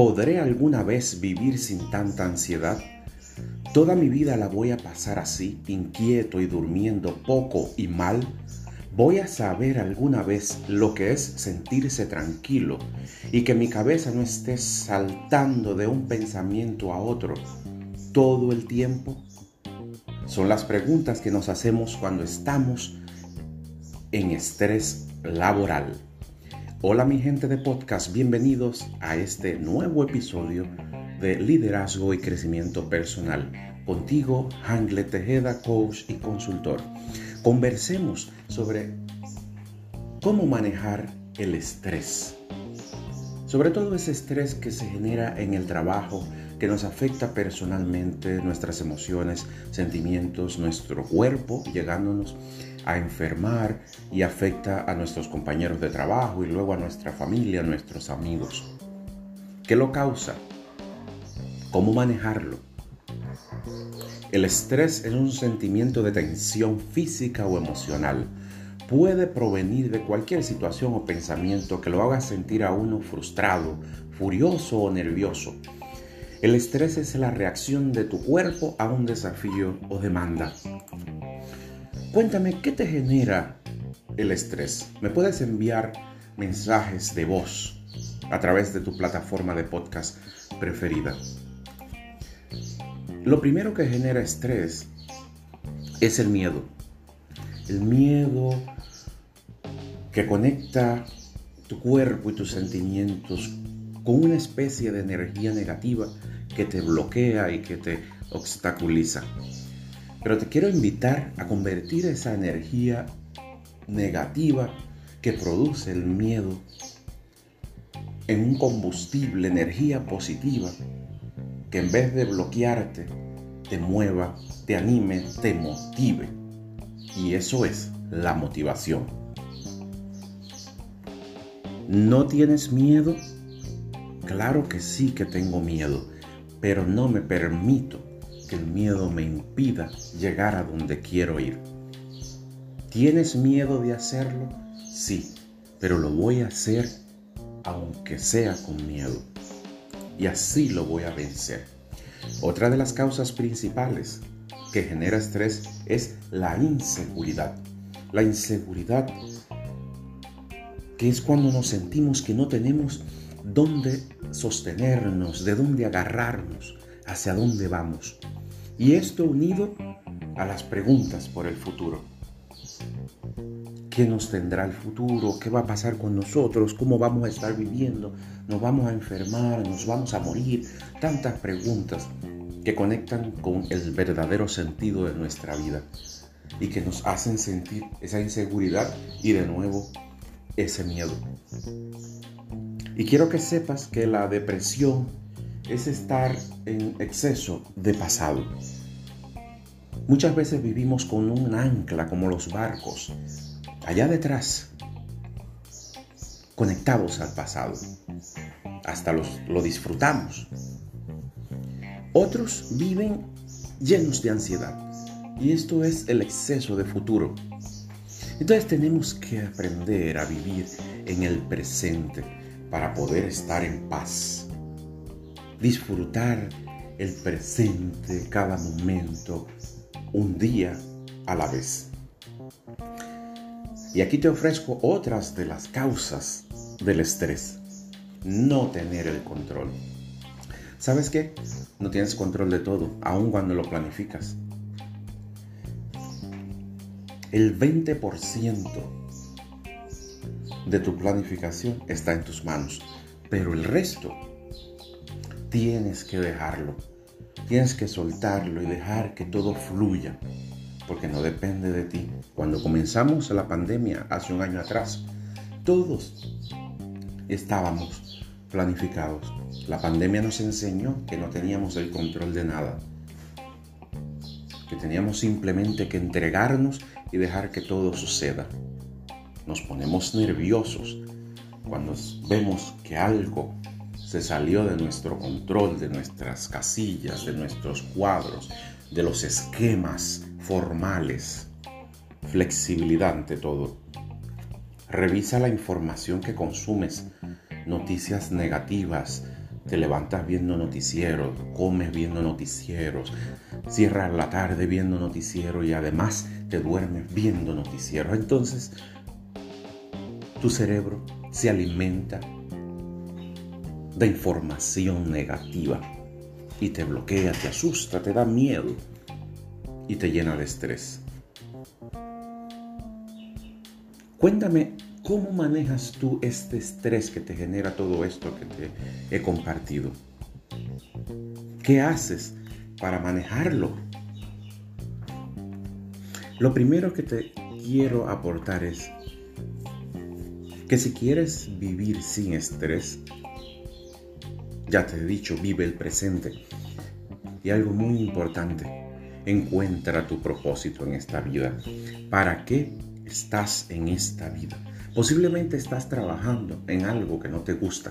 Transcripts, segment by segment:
¿Podré alguna vez vivir sin tanta ansiedad? ¿Toda mi vida la voy a pasar así, inquieto y durmiendo poco y mal? ¿Voy a saber alguna vez lo que es sentirse tranquilo y que mi cabeza no esté saltando de un pensamiento a otro todo el tiempo? Son las preguntas que nos hacemos cuando estamos en estrés laboral. Hola mi gente de podcast, bienvenidos a este nuevo episodio de Liderazgo y Crecimiento Personal. Contigo, Hangle Tejeda, coach y consultor. Conversemos sobre cómo manejar el estrés. Sobre todo ese estrés que se genera en el trabajo, que nos afecta personalmente, nuestras emociones, sentimientos, nuestro cuerpo, llegándonos a enfermar y afecta a nuestros compañeros de trabajo y luego a nuestra familia, a nuestros amigos. ¿Qué lo causa? ¿Cómo manejarlo? El estrés es un sentimiento de tensión física o emocional. Puede provenir de cualquier situación o pensamiento que lo haga sentir a uno frustrado, furioso o nervioso. El estrés es la reacción de tu cuerpo a un desafío o demanda. Cuéntame, ¿qué te genera el estrés? Me puedes enviar mensajes de voz a través de tu plataforma de podcast preferida. Lo primero que genera estrés es el miedo. El miedo que conecta tu cuerpo y tus sentimientos con una especie de energía negativa que te bloquea y que te obstaculiza. Pero te quiero invitar a convertir esa energía negativa que produce el miedo en un combustible, energía positiva, que en vez de bloquearte, te mueva, te anime, te motive. Y eso es la motivación. ¿No tienes miedo? Claro que sí que tengo miedo, pero no me permito que el miedo me impida llegar a donde quiero ir. ¿Tienes miedo de hacerlo? Sí, pero lo voy a hacer aunque sea con miedo. Y así lo voy a vencer. Otra de las causas principales que genera estrés es la inseguridad. La inseguridad que es cuando nos sentimos que no tenemos dónde sostenernos, de dónde agarrarnos, hacia dónde vamos. Y esto unido a las preguntas por el futuro. ¿Qué nos tendrá el futuro? ¿Qué va a pasar con nosotros? ¿Cómo vamos a estar viviendo? ¿Nos vamos a enfermar? ¿Nos vamos a morir? Tantas preguntas que conectan con el verdadero sentido de nuestra vida y que nos hacen sentir esa inseguridad y de nuevo ese miedo. Y quiero que sepas que la depresión es estar en exceso de pasado. Muchas veces vivimos con un ancla como los barcos, allá detrás, conectados al pasado. Hasta los, lo disfrutamos. Otros viven llenos de ansiedad. Y esto es el exceso de futuro. Entonces tenemos que aprender a vivir en el presente para poder estar en paz disfrutar el presente, cada momento, un día a la vez. Y aquí te ofrezco otras de las causas del estrés. No tener el control. ¿Sabes qué? No tienes control de todo, aun cuando lo planificas. El 20% de tu planificación está en tus manos, pero el resto tienes que dejarlo. Tienes que soltarlo y dejar que todo fluya, porque no depende de ti. Cuando comenzamos la pandemia hace un año atrás, todos estábamos planificados. La pandemia nos enseñó que no teníamos el control de nada, que teníamos simplemente que entregarnos y dejar que todo suceda. Nos ponemos nerviosos cuando vemos que algo se salió de nuestro control, de nuestras casillas, de nuestros cuadros, de los esquemas formales. Flexibilidad ante todo. Revisa la información que consumes, noticias negativas, te levantas viendo noticieros, comes viendo noticieros, cierras la tarde viendo noticieros y además te duermes viendo noticieros. Entonces, tu cerebro se alimenta de información negativa y te bloquea, te asusta, te da miedo y te llena de estrés. Cuéntame ¿Cómo manejas tú este estrés que te genera todo esto que te he compartido? ¿Qué haces para manejarlo? Lo primero que te quiero aportar es que si quieres vivir sin estrés, ya te he dicho, vive el presente. Y algo muy importante, encuentra tu propósito en esta vida. ¿Para qué estás en esta vida? Posiblemente estás trabajando en algo que no te gusta,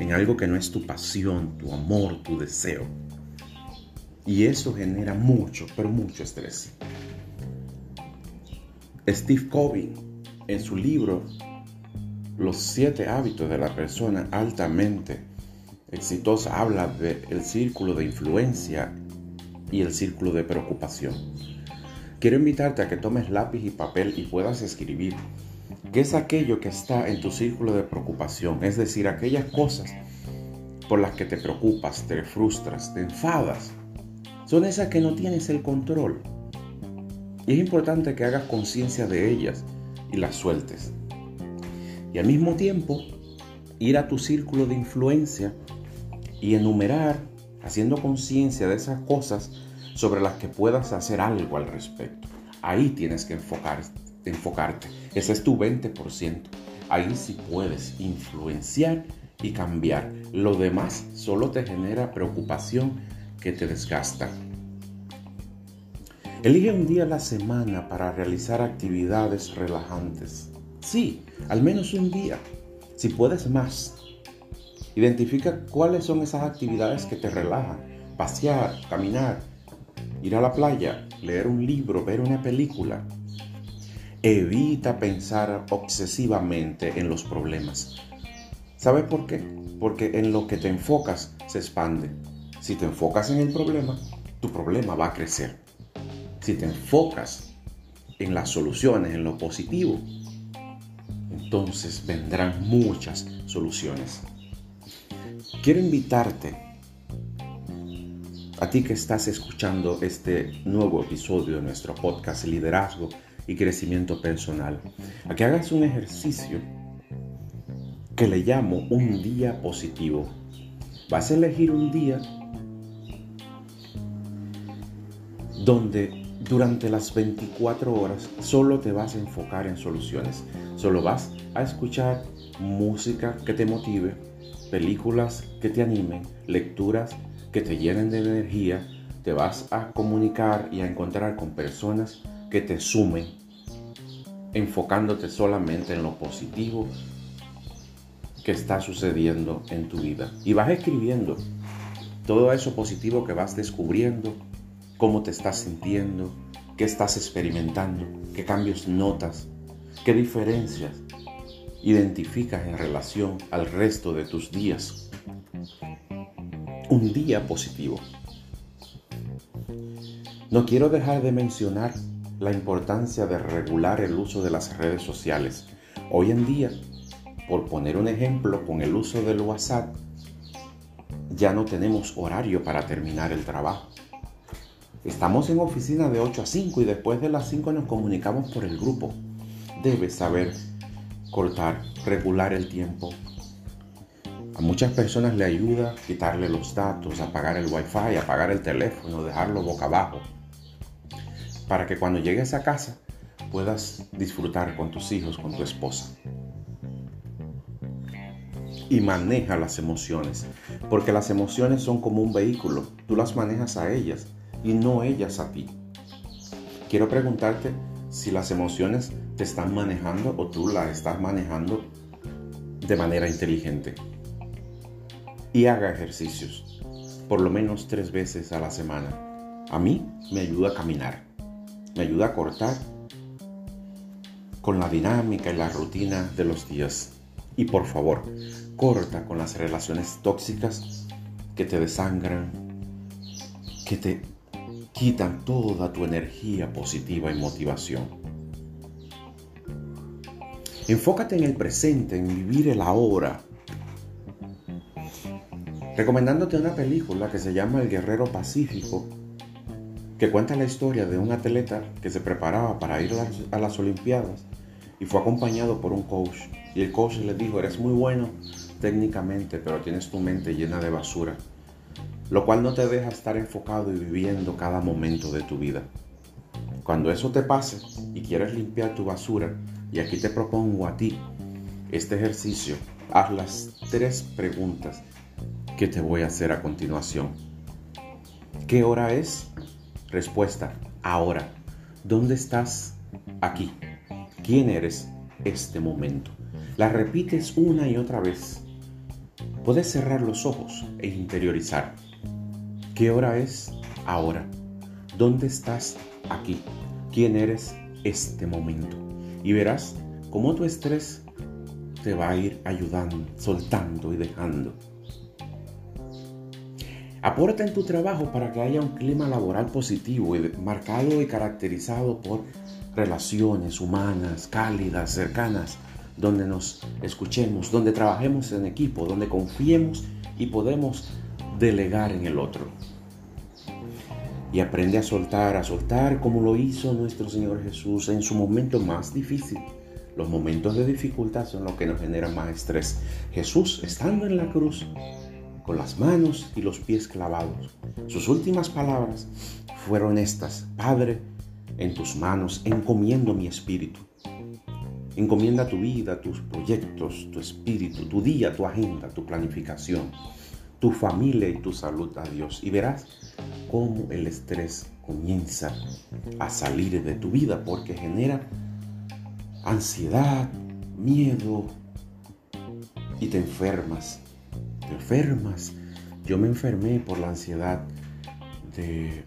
en algo que no es tu pasión, tu amor, tu deseo. Y eso genera mucho, pero mucho estrés. Steve Covey, en su libro Los siete hábitos de la persona altamente exitosa, habla del círculo de influencia y el círculo de preocupación. Quiero invitarte a que tomes lápiz y papel y puedas escribir qué es aquello que está en tu círculo de preocupación, es decir, aquellas cosas por las que te preocupas, te frustras, te enfadas. Son esas que no tienes el control. Y es importante que hagas conciencia de ellas y las sueltes. Y al mismo tiempo, ir a tu círculo de influencia y enumerar, haciendo conciencia de esas cosas sobre las que puedas hacer algo al respecto. Ahí tienes que enfocar, enfocarte. Ese es tu 20%. Ahí sí puedes influenciar y cambiar. Lo demás solo te genera preocupación que te desgasta. Elige un día a la semana para realizar actividades relajantes. Sí, al menos un día. Si puedes más. Identifica cuáles son esas actividades que te relajan. Pasear, caminar, ir a la playa, leer un libro, ver una película. Evita pensar obsesivamente en los problemas. ¿Sabes por qué? Porque en lo que te enfocas se expande. Si te enfocas en el problema, tu problema va a crecer. Si te enfocas en las soluciones, en lo positivo, entonces vendrán muchas soluciones. Quiero invitarte a ti que estás escuchando este nuevo episodio de nuestro podcast Liderazgo y Crecimiento Personal, a que hagas un ejercicio que le llamo un día positivo. Vas a elegir un día donde durante las 24 horas solo te vas a enfocar en soluciones. Solo vas a escuchar música que te motive, películas que te animen, lecturas que te llenen de energía, te vas a comunicar y a encontrar con personas que te sumen, enfocándote solamente en lo positivo que está sucediendo en tu vida. Y vas escribiendo todo eso positivo que vas descubriendo, cómo te estás sintiendo, qué estás experimentando, qué cambios notas, qué diferencias identificas en relación al resto de tus días un día positivo. No quiero dejar de mencionar la importancia de regular el uso de las redes sociales. Hoy en día, por poner un ejemplo con el uso del WhatsApp, ya no tenemos horario para terminar el trabajo. Estamos en oficina de 8 a 5 y después de las 5 nos comunicamos por el grupo. Debes saber cortar, regular el tiempo, a muchas personas le ayuda quitarle los datos, apagar el wifi, apagar el teléfono, dejarlo boca abajo, para que cuando llegues a casa puedas disfrutar con tus hijos, con tu esposa. Y maneja las emociones, porque las emociones son como un vehículo, tú las manejas a ellas y no ellas a ti. Quiero preguntarte si las emociones te están manejando o tú las estás manejando de manera inteligente y haga ejercicios, por lo menos tres veces a la semana. A mí me ayuda a caminar, me ayuda a cortar con la dinámica y la rutina de los días. Y por favor, corta con las relaciones tóxicas que te desangran, que te quitan toda tu energía positiva y motivación. Enfócate en el presente, en vivir el ahora. Recomendándote una película que se llama El Guerrero Pacífico, que cuenta la historia de un atleta que se preparaba para ir a las Olimpiadas y fue acompañado por un coach. Y el coach le dijo, eres muy bueno técnicamente, pero tienes tu mente llena de basura, lo cual no te deja estar enfocado y viviendo cada momento de tu vida. Cuando eso te pase y quieres limpiar tu basura, y aquí te propongo a ti este ejercicio, haz las tres preguntas que te voy a hacer a continuación. ¿Qué hora es? Respuesta, ahora. ¿Dónde estás? Aquí. ¿Quién eres? Este momento. La repites una y otra vez. Puedes cerrar los ojos e interiorizar. ¿Qué hora es? Ahora. ¿Dónde estás? Aquí. ¿Quién eres? Este momento. Y verás cómo tu estrés te va a ir ayudando, soltando y dejando. Aporta en tu trabajo para que haya un clima laboral positivo marcado y caracterizado por relaciones humanas, cálidas, cercanas, donde nos escuchemos, donde trabajemos en equipo, donde confiemos y podemos delegar en el otro. Y aprende a soltar, a soltar como lo hizo nuestro Señor Jesús en su momento más difícil. Los momentos de dificultad son los que nos generan más estrés. Jesús, estando en la cruz, con las manos y los pies clavados, sus últimas palabras fueron estas, Padre, en tus manos encomiendo mi espíritu. Encomienda tu vida, tus proyectos, tu espíritu, tu día, tu agenda, tu planificación, tu familia y tu salud a Dios. Y verás cómo el estrés comienza a salir de tu vida porque genera ansiedad, miedo y te enfermas. Te enfermas. Yo me enfermé por la ansiedad de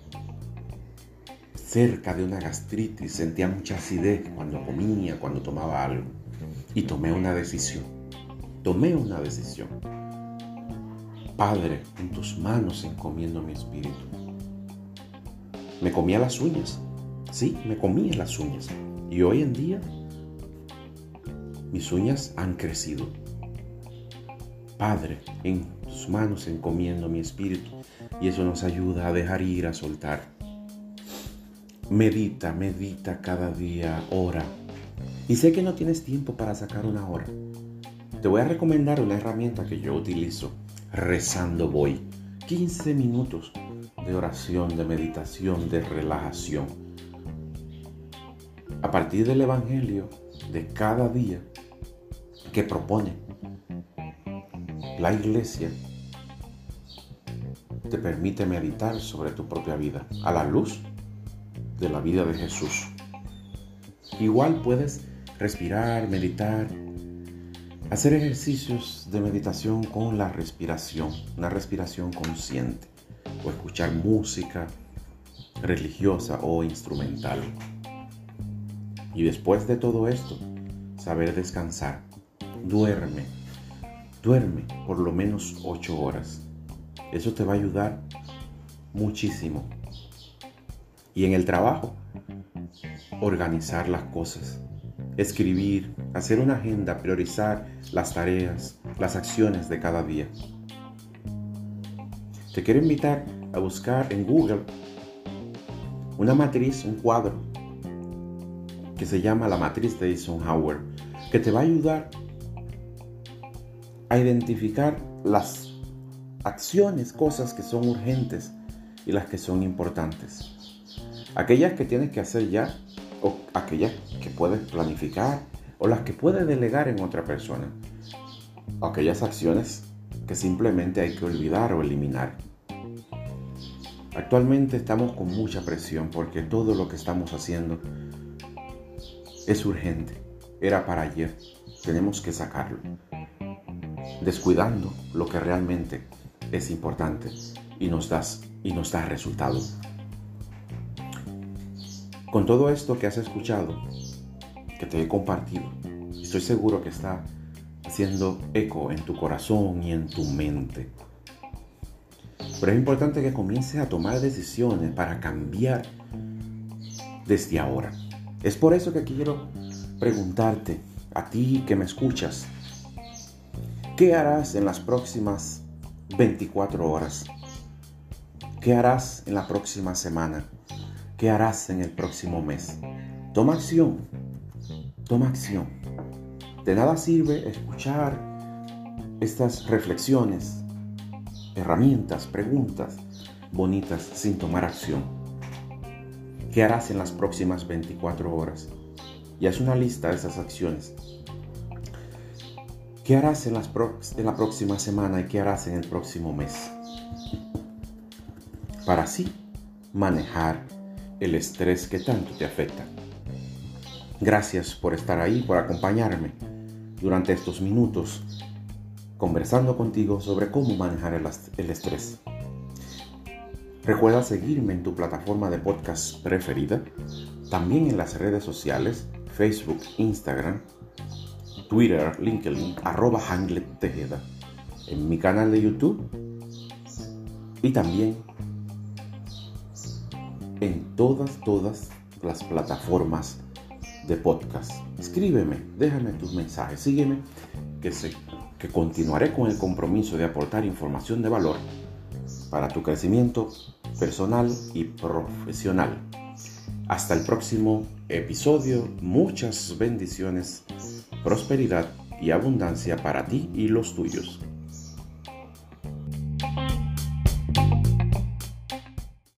cerca de una gastritis, sentía mucha acidez cuando comía, cuando tomaba algo. Y tomé una decisión. Tomé una decisión. Padre, en tus manos encomiendo mi espíritu. Me comía las uñas. Sí, me comía las uñas. Y hoy en día mis uñas han crecido. Padre, en tus manos encomiendo mi espíritu. Y eso nos ayuda a dejar ir, a soltar. Medita, medita cada día, ora. Y sé que no tienes tiempo para sacar una hora. Te voy a recomendar una herramienta que yo utilizo. Rezando voy. 15 minutos de oración, de meditación, de relajación. A partir del Evangelio de cada día que propone la iglesia, te permite meditar sobre tu propia vida a la luz de la vida de Jesús. Igual puedes respirar, meditar, hacer ejercicios de meditación con la respiración, una respiración consciente, o escuchar música religiosa o instrumental. Y después de todo esto, saber descansar. Duerme, duerme por lo menos 8 horas. Eso te va a ayudar muchísimo y en el trabajo, organizar las cosas, escribir, hacer una agenda, priorizar las tareas, las acciones de cada día. Te quiero invitar a buscar en Google una matriz, un cuadro que se llama la matriz de Eisenhower, que te va a ayudar a identificar las acciones, cosas que son urgentes y las que son importantes. Aquellas que tienes que hacer ya, o aquellas que puedes planificar, o las que puedes delegar en otra persona. Aquellas acciones que simplemente hay que olvidar o eliminar. Actualmente estamos con mucha presión porque todo lo que estamos haciendo es urgente. Era para ayer. Tenemos que sacarlo. Descuidando lo que realmente es importante y nos, das, y nos da resultados. Con todo esto que has escuchado, que te he compartido, estoy seguro que está haciendo eco en tu corazón y en tu mente. Pero es importante que comiences a tomar decisiones para cambiar desde ahora. Es por eso que quiero preguntarte, a ti que me escuchas, ¿qué harás en las próximas 24 horas? ¿Qué harás en la próxima semana? ¿Qué harás en el próximo mes? Toma acción, toma acción. De nada sirve escuchar estas reflexiones, herramientas, preguntas bonitas sin tomar acción. ¿Qué harás en las próximas 24 horas? Y haz una lista de esas acciones. ¿Qué harás en, la próxima semana y qué harás en el próximo mes? Para así manejar el estrés que tanto te afecta. Gracias por estar ahí, por acompañarme durante estos minutos conversando contigo sobre cómo manejar el, estrés. Recuerda seguirme en tu plataforma de podcast preferida, también en las redes sociales, Facebook, Instagram, Twitter, LinkedIn, arroba Tejeda, en mi canal de YouTube y también en todas, todas las plataformas de podcast. Escríbeme, déjame tus mensajes, sígueme, que, sé, que continuaré con el compromiso de aportar información de valor para tu crecimiento personal y profesional. Hasta el próximo episodio, muchas bendiciones, prosperidad y abundancia para ti y los tuyos.